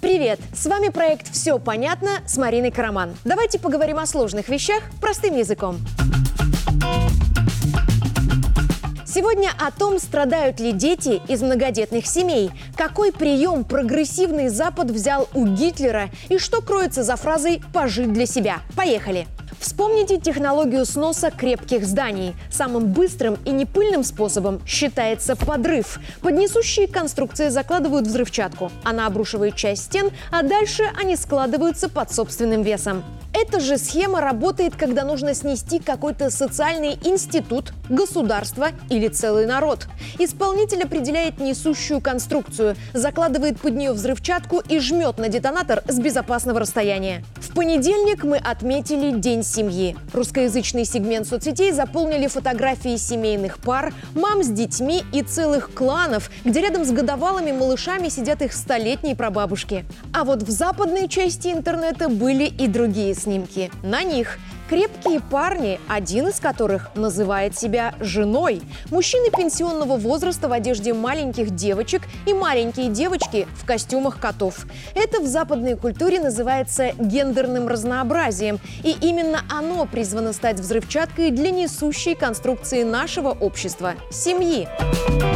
Привет! С вами проект «Все понятно» с Мариной Караман. Давайте поговорим о сложных вещах простым языком. Сегодня о том, страдают ли дети из многодетных семей, какой прием прогрессивный Запад взял у Гитлера и что кроется за фразой «пожить для себя». Поехали! Вспомните технологию сноса крепких зданий. Самым быстрым и непыльным способом считается подрыв. Под несущие конструкции закладывают взрывчатку. Она обрушивает часть стен, а дальше они складываются под собственным весом. Эта же схема работает, когда нужно снести какой-то социальный институт, государство или целый народ. Исполнитель определяет несущую конструкцию, закладывает под нее взрывчатку и жмет на детонатор с безопасного расстояния. В понедельник мы отметили День семьи. Русскоязычный сегмент соцсетей заполнили фотографии семейных пар, мам с детьми и целых кланов, где рядом с годовалыми малышами сидят их столетние прабабушки. А вот в западной части интернета были и другие снимки. На них крепкие парни, один из которых называет себя женой. Мужчины пенсионного возраста в одежде маленьких девочек и маленькие девочки в костюмах котов. Это в западной культуре называется гендерным разнообразием. И именно оно призвано стать взрывчаткой для несущей конструкции нашего общества – семьи. Стратегия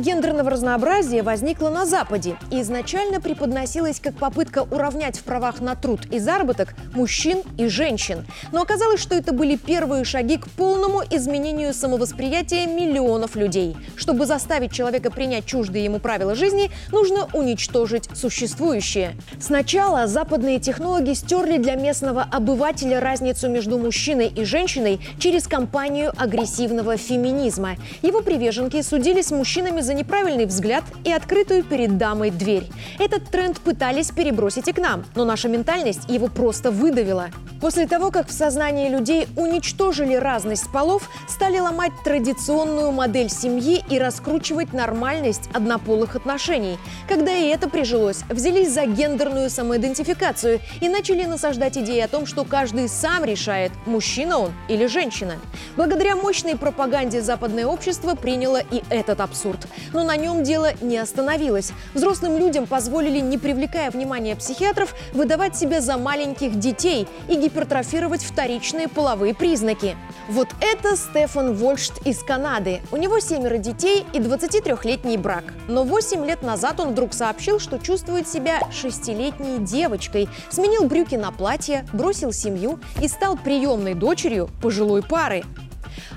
гендерного разнообразия возникла на Западе и изначально преподносилась как попытка уравнять в правах на труд и заработок мужчин и женщин. Но оказалось, что это были первые шаги к полному изменению самовосприятия миллионов людей. Чтобы заставить человека принять чуждые ему правила жизни, нужно уничтожить существующее. Сначала западные технологии стерли для местного обывателя разницу между мужчиной и женщиной через кампанию агрессивного феминизма. Его приверженки судились мужчинами мужчинами за неправильный взгляд и открытую перед дамой дверь. Этот тренд пытались перебросить и к нам, но наша ментальность его просто выдавила. После того, как в сознании людей уничтожили разность полов, стали ломать традиционную модель семьи и раскручивать нормальность однополых отношений. Когда и это прижилось, взялись за гендерную самоидентификацию и начали насаждать идеи о том, что каждый сам решает, мужчина он или женщина. Благодаря мощной пропаганде западное общество приняло и этот абсурд. Но на нем дело не остановилось. Взрослым людям позволили, не привлекая внимания психиатров, выдавать себя за маленьких детей и гипертрофировать вторичные половые признаки. Вот это Стефан Вольшт из Канады. У него семеро детей и 23-летний брак. Но 8 лет назад он вдруг сообщил, что чувствует себя шестилетней девочкой, сменил брюки на платье, бросил семью и стал приемной дочерью пожилой пары.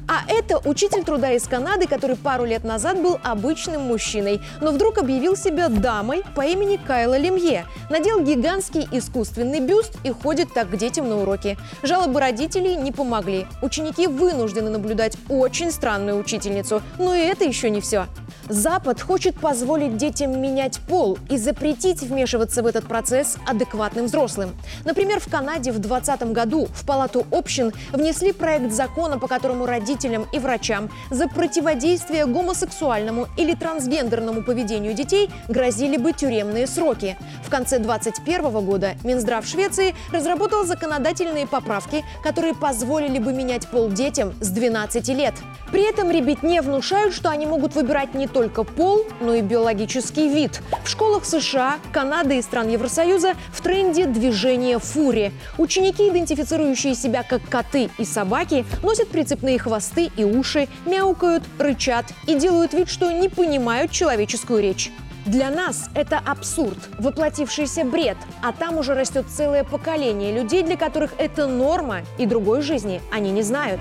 А это учитель труда из Канады, который пару лет назад был обычным мужчиной, но вдруг объявил себя дамой по имени Кайла Лемье. Надел гигантский искусственный бюст и ходит так к детям на уроки. Жалобы родителей не помогли. Ученики вынуждены наблюдать очень странную учительницу. Но и это еще не все. Запад хочет позволить детям менять пол и запретить вмешиваться в этот процесс адекватным взрослым. Например, в Канаде в 2020 году в Палату общин внесли проект закона, по которому родителям и врачам за противодействие гомосексуальному или трансгендерному поведению детей грозили бы тюремные сроки. В конце 2021 года Минздрав Швеции разработал законодательные поправки, которые позволили бы менять пол детям с 12 лет. При этом ребятне внушают, что они могут выбирать не только пол, но и биологический вид. В школах США, Канады и стран Евросоюза в тренде движение фури. Ученики, идентифицирующие себя как коты и собаки, носят прицепные хвосты и уши, мяукают, рычат и делают вид, что не понимают человеческую речь. Для нас это абсурд, воплотившийся бред, а там уже растет целое поколение людей, для которых это норма, и другой жизни они не знают.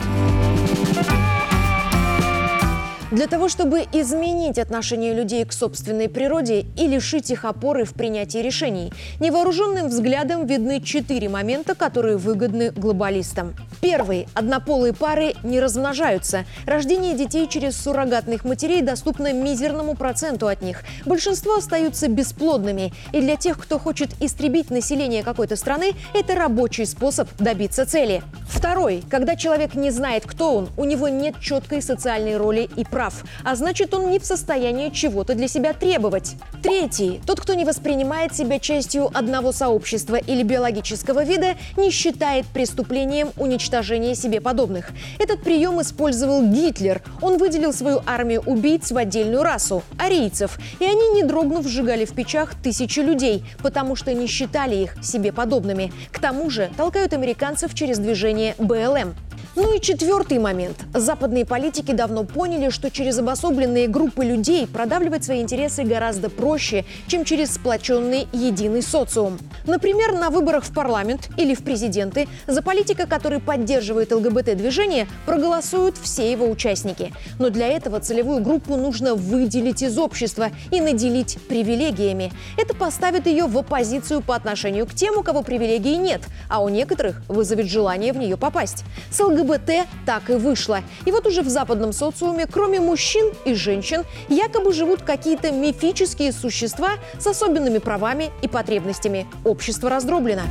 Для того, чтобы изменить отношение людей к собственной природе и лишить их опоры в принятии решений, невооруженным взглядом видны четыре момента, которые выгодны глобалистам. Первый. Однополые пары не размножаются. Рождение детей через суррогатных матерей доступно мизерному проценту от них. Большинство остаются бесплодными. И для тех, кто хочет истребить население какой-то страны, это рабочий способ добиться цели. Второй. Когда человек не знает, кто он, у него нет четкой социальной роли и прав прав, а значит, он не в состоянии чего-то для себя требовать. Третий. Тот, кто не воспринимает себя частью одного сообщества или биологического вида, не считает преступлением уничтожение себе подобных. Этот прием использовал Гитлер. Он выделил свою армию убийц в отдельную расу – арийцев. И они, не дрогнув, сжигали в печах тысячи людей, потому что не считали их себе подобными. К тому же толкают американцев через движение БЛМ. Ну и четвертый момент. Западные политики давно поняли, что через обособленные группы людей продавливать свои интересы гораздо проще, чем через сплоченный единый социум. Например, на выборах в парламент или в президенты за политика, который поддерживает ЛГБТ-движение, проголосуют все его участники. Но для этого целевую группу нужно выделить из общества и наделить привилегиями. Это поставит ее в оппозицию по отношению к тем, у кого привилегий нет, а у некоторых вызовет желание в нее попасть. С ЛГБТ ЛГБТ так и вышло. И вот уже в западном социуме, кроме мужчин и женщин, якобы живут какие-то мифические существа с особенными правами и потребностями. Общество раздроблено.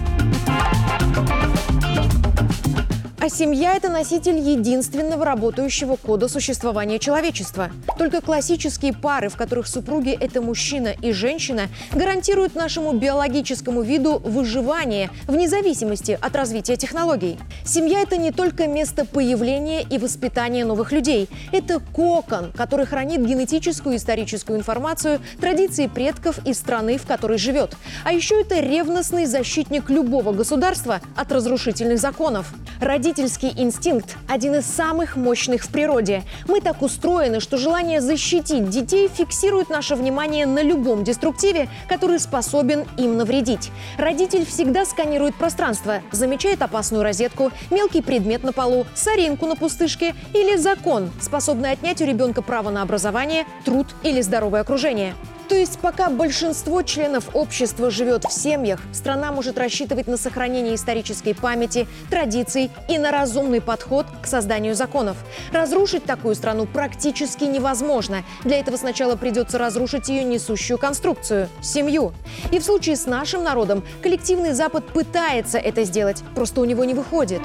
А семья – это носитель единственного работающего кода существования человечества. Только классические пары, в которых супруги – это мужчина и женщина, гарантируют нашему биологическому виду выживание вне зависимости от развития технологий. Семья – это не только место появления и воспитания новых людей. Это кокон, который хранит генетическую и историческую информацию, традиции предков и страны, в которой живет. А еще это ревностный защитник любого государства от разрушительных законов. Ради Родительский инстинкт – один из самых мощных в природе. Мы так устроены, что желание защитить детей фиксирует наше внимание на любом деструктиве, который способен им навредить. Родитель всегда сканирует пространство, замечает опасную розетку, мелкий предмет на полу, соринку на пустышке или закон, способный отнять у ребенка право на образование, труд или здоровое окружение. То есть пока большинство членов общества живет в семьях, страна может рассчитывать на сохранение исторической памяти, традиций и на разумный подход к созданию законов. Разрушить такую страну практически невозможно. Для этого сначала придется разрушить ее несущую конструкцию – семью. И в случае с нашим народом коллективный Запад пытается это сделать, просто у него не выходит.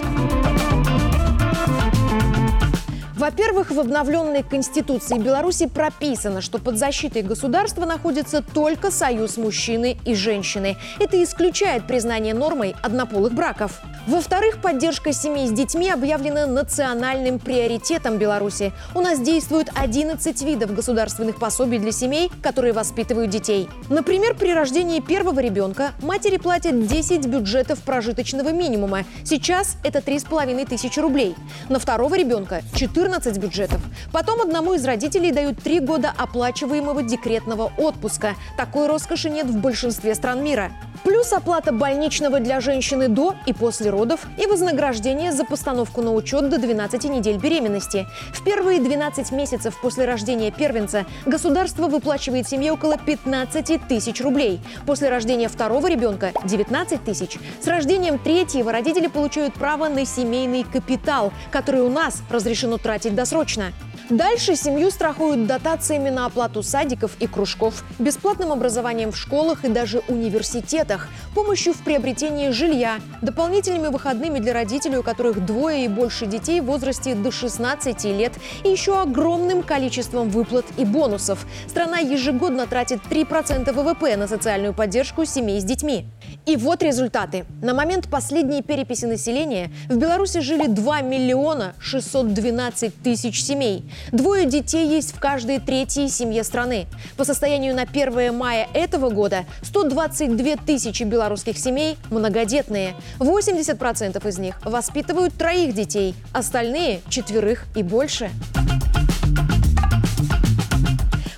Во-первых, в обновленной Конституции Беларуси прописано, что под защитой государства находится только союз мужчины и женщины. Это исключает признание нормой однополых браков. Во-вторых, поддержка семей с детьми объявлена национальным приоритетом Беларуси. У нас действует 11 видов государственных пособий для семей, которые воспитывают детей. Например, при рождении первого ребенка матери платят 10 бюджетов прожиточного минимума. Сейчас это 3,5 тысячи рублей. На второго ребенка – 14 бюджетов. Потом одному из родителей дают 3 года оплачиваемого декретного отпуска. Такой роскоши нет в большинстве стран мира. Плюс оплата больничного для женщины до и после родов и вознаграждение за постановку на учет до 12 недель беременности. В первые 12 месяцев после рождения первенца государство выплачивает семье около 15 тысяч рублей. После рождения второго ребенка – 19 тысяч. С рождением третьего родители получают право на семейный капитал, который у нас разрешено тратить досрочно. Дальше семью страхуют дотациями на оплату садиков и кружков, бесплатным образованием в школах и даже университетах, помощью в приобретении жилья, дополнительными выходными для родителей, у которых двое и больше детей в возрасте до 16 лет, и еще огромным количеством выплат и бонусов. Страна ежегодно тратит 3% ВВП на социальную поддержку семей с детьми. И вот результаты. На момент последней переписи населения в Беларуси жили 2 миллиона 612 тысяч семей. Двое детей есть в каждой третьей семье страны. По состоянию на 1 мая этого года 122 тысячи белорусских семей многодетные. 80% из них воспитывают троих детей, остальные – четверых и больше.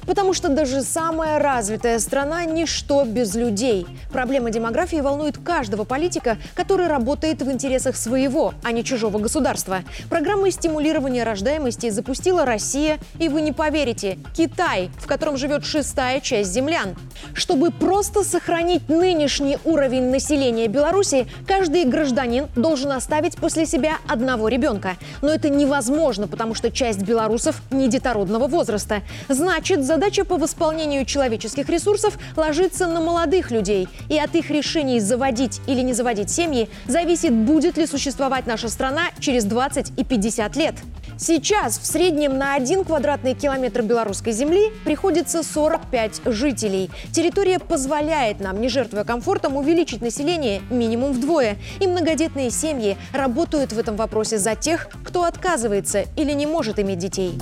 Потому что даже самая развитая страна – ничто без людей. Проблема демографии волнует каждого политика, который работает в интересах своего, а не чужого государства. Программы стимулирования рождаемости запустила Россия, и вы не поверите – Китай, в котором живет шестая часть землян. Чтобы просто сохранить нынешний уровень населения Беларуси, каждый гражданин должен оставить после себя одного ребенка. Но это невозможно, потому что часть белорусов не детородного возраста. Значит, за Задача по восполнению человеческих ресурсов ложится на молодых людей, и от их решений заводить или не заводить семьи зависит, будет ли существовать наша страна через 20 и 50 лет. Сейчас в среднем на один квадратный километр белорусской земли приходится 45 жителей. Территория позволяет нам, не жертвуя комфортом, увеличить население минимум вдвое. И многодетные семьи работают в этом вопросе за тех, кто отказывается или не может иметь детей.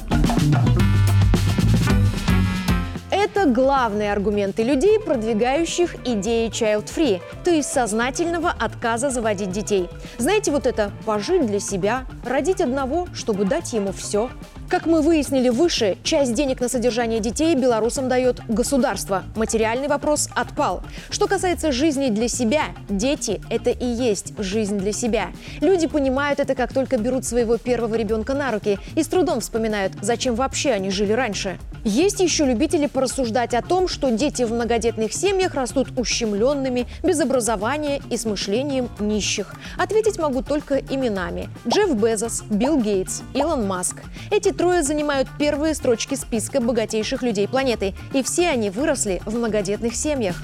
Главные аргументы людей, продвигающих идеи child-free, то есть сознательного отказа заводить детей. Знаете, вот это «пожить для себя», «родить одного, чтобы дать ему все», как мы выяснили выше, часть денег на содержание детей белорусам дает государство. Материальный вопрос отпал. Что касается жизни для себя, дети – это и есть жизнь для себя. Люди понимают это, как только берут своего первого ребенка на руки и с трудом вспоминают, зачем вообще они жили раньше. Есть еще любители порассуждать о том, что дети в многодетных семьях растут ущемленными, без образования и с мышлением нищих. Ответить могу только именами. Джефф Безос, Билл Гейтс, Илон Маск. Эти трое занимают первые строчки списка богатейших людей планеты, и все они выросли в многодетных семьях.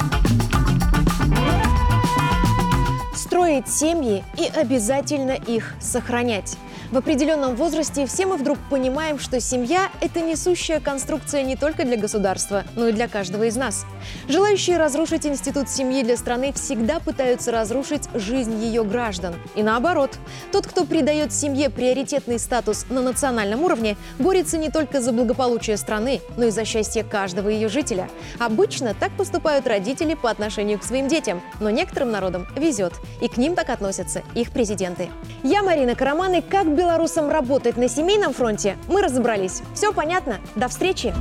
Строить семьи и обязательно их сохранять. В определенном возрасте все мы вдруг понимаем, что семья – это несущая конструкция не только для государства, но и для каждого из нас. Желающие разрушить институт семьи для страны всегда пытаются разрушить жизнь ее граждан. И наоборот, тот, кто придает семье приоритетный статус на национальном уровне, борется не только за благополучие страны, но и за счастье каждого ее жителя. Обычно так поступают родители по отношению к своим детям, но некоторым народам везет, и к ним так относятся их президенты. Я Марина Караман, и как белорусам работать на семейном фронте, мы разобрались. Все понятно? До встречи!